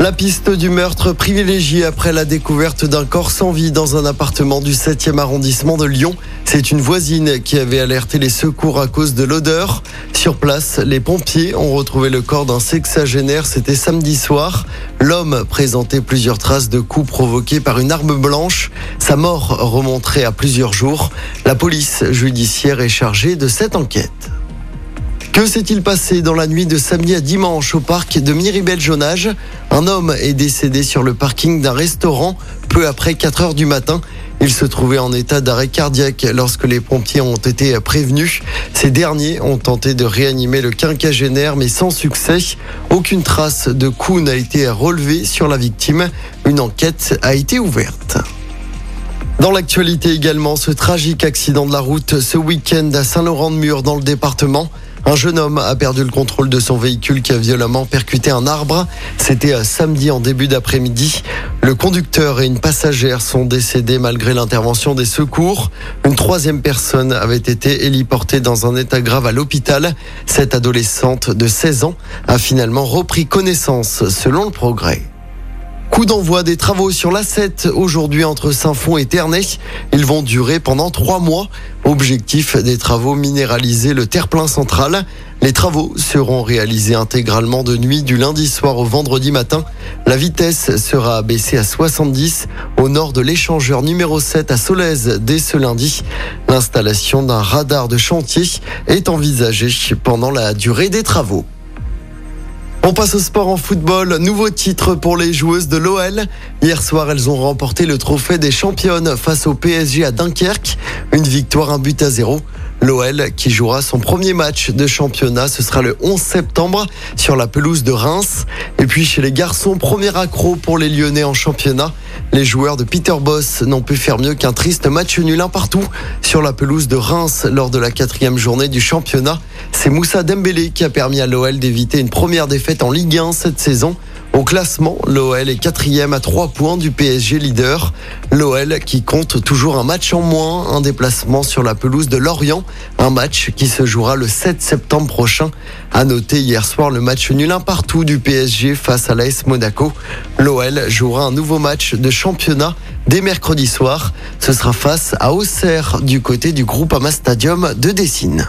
La piste du meurtre privilégiée après la découverte d'un corps sans vie dans un appartement du 7e arrondissement de Lyon. C'est une voisine qui avait alerté les secours à cause de l'odeur. Sur place, les pompiers ont retrouvé le corps d'un sexagénaire. C'était samedi soir. L'homme présentait plusieurs traces de coups provoqués par une arme blanche. Sa mort remonterait à plusieurs jours. La police judiciaire est chargée de cette enquête. Que s'est-il passé dans la nuit de samedi à dimanche au parc de Miribel-Jonage? Un homme est décédé sur le parking d'un restaurant peu après 4 heures du matin. Il se trouvait en état d'arrêt cardiaque lorsque les pompiers ont été prévenus. Ces derniers ont tenté de réanimer le quinquagénaire mais sans succès. Aucune trace de coup n'a été relevée sur la victime. Une enquête a été ouverte. Dans l'actualité également, ce tragique accident de la route ce week-end à Saint-Laurent-de-Mur dans le département. Un jeune homme a perdu le contrôle de son véhicule qui a violemment percuté un arbre. C'était samedi en début d'après-midi. Le conducteur et une passagère sont décédés malgré l'intervention des secours. Une troisième personne avait été héliportée dans un état grave à l'hôpital. Cette adolescente de 16 ans a finalement repris connaissance selon le progrès. Coup d'envoi des travaux sur l'A7 aujourd'hui entre Saint-Fond et Ternay. Ils vont durer pendant trois mois. Objectif des travaux minéraliser le terre-plein central. Les travaux seront réalisés intégralement de nuit du lundi soir au vendredi matin. La vitesse sera abaissée à 70 au nord de l'échangeur numéro 7 à Solèze dès ce lundi. L'installation d'un radar de chantier est envisagée pendant la durée des travaux. On passe au sport en football. Nouveau titre pour les joueuses de l'OL. Hier soir, elles ont remporté le trophée des championnes face au PSG à Dunkerque. Une victoire, un but à zéro. L'OL qui jouera son premier match de championnat, ce sera le 11 septembre sur la pelouse de Reims. Et puis chez les garçons, premier accro pour les Lyonnais en championnat. Les joueurs de Peter Boss n'ont pu faire mieux qu'un triste match nul un partout sur la pelouse de Reims lors de la quatrième journée du championnat. C'est Moussa Dembélé qui a permis à l'OL d'éviter une première défaite en Ligue 1 cette saison. Au classement, l'OL est quatrième à trois points du PSG leader. L'OL qui compte toujours un match en moins, un déplacement sur la pelouse de Lorient, un match qui se jouera le 7 septembre prochain. À noter hier soir le match nul un partout du PSG face à l'AS Monaco. L'OL jouera un nouveau match de championnat dès mercredi soir. Ce sera face à Auxerre du côté du groupe Ama Stadium de Dessine.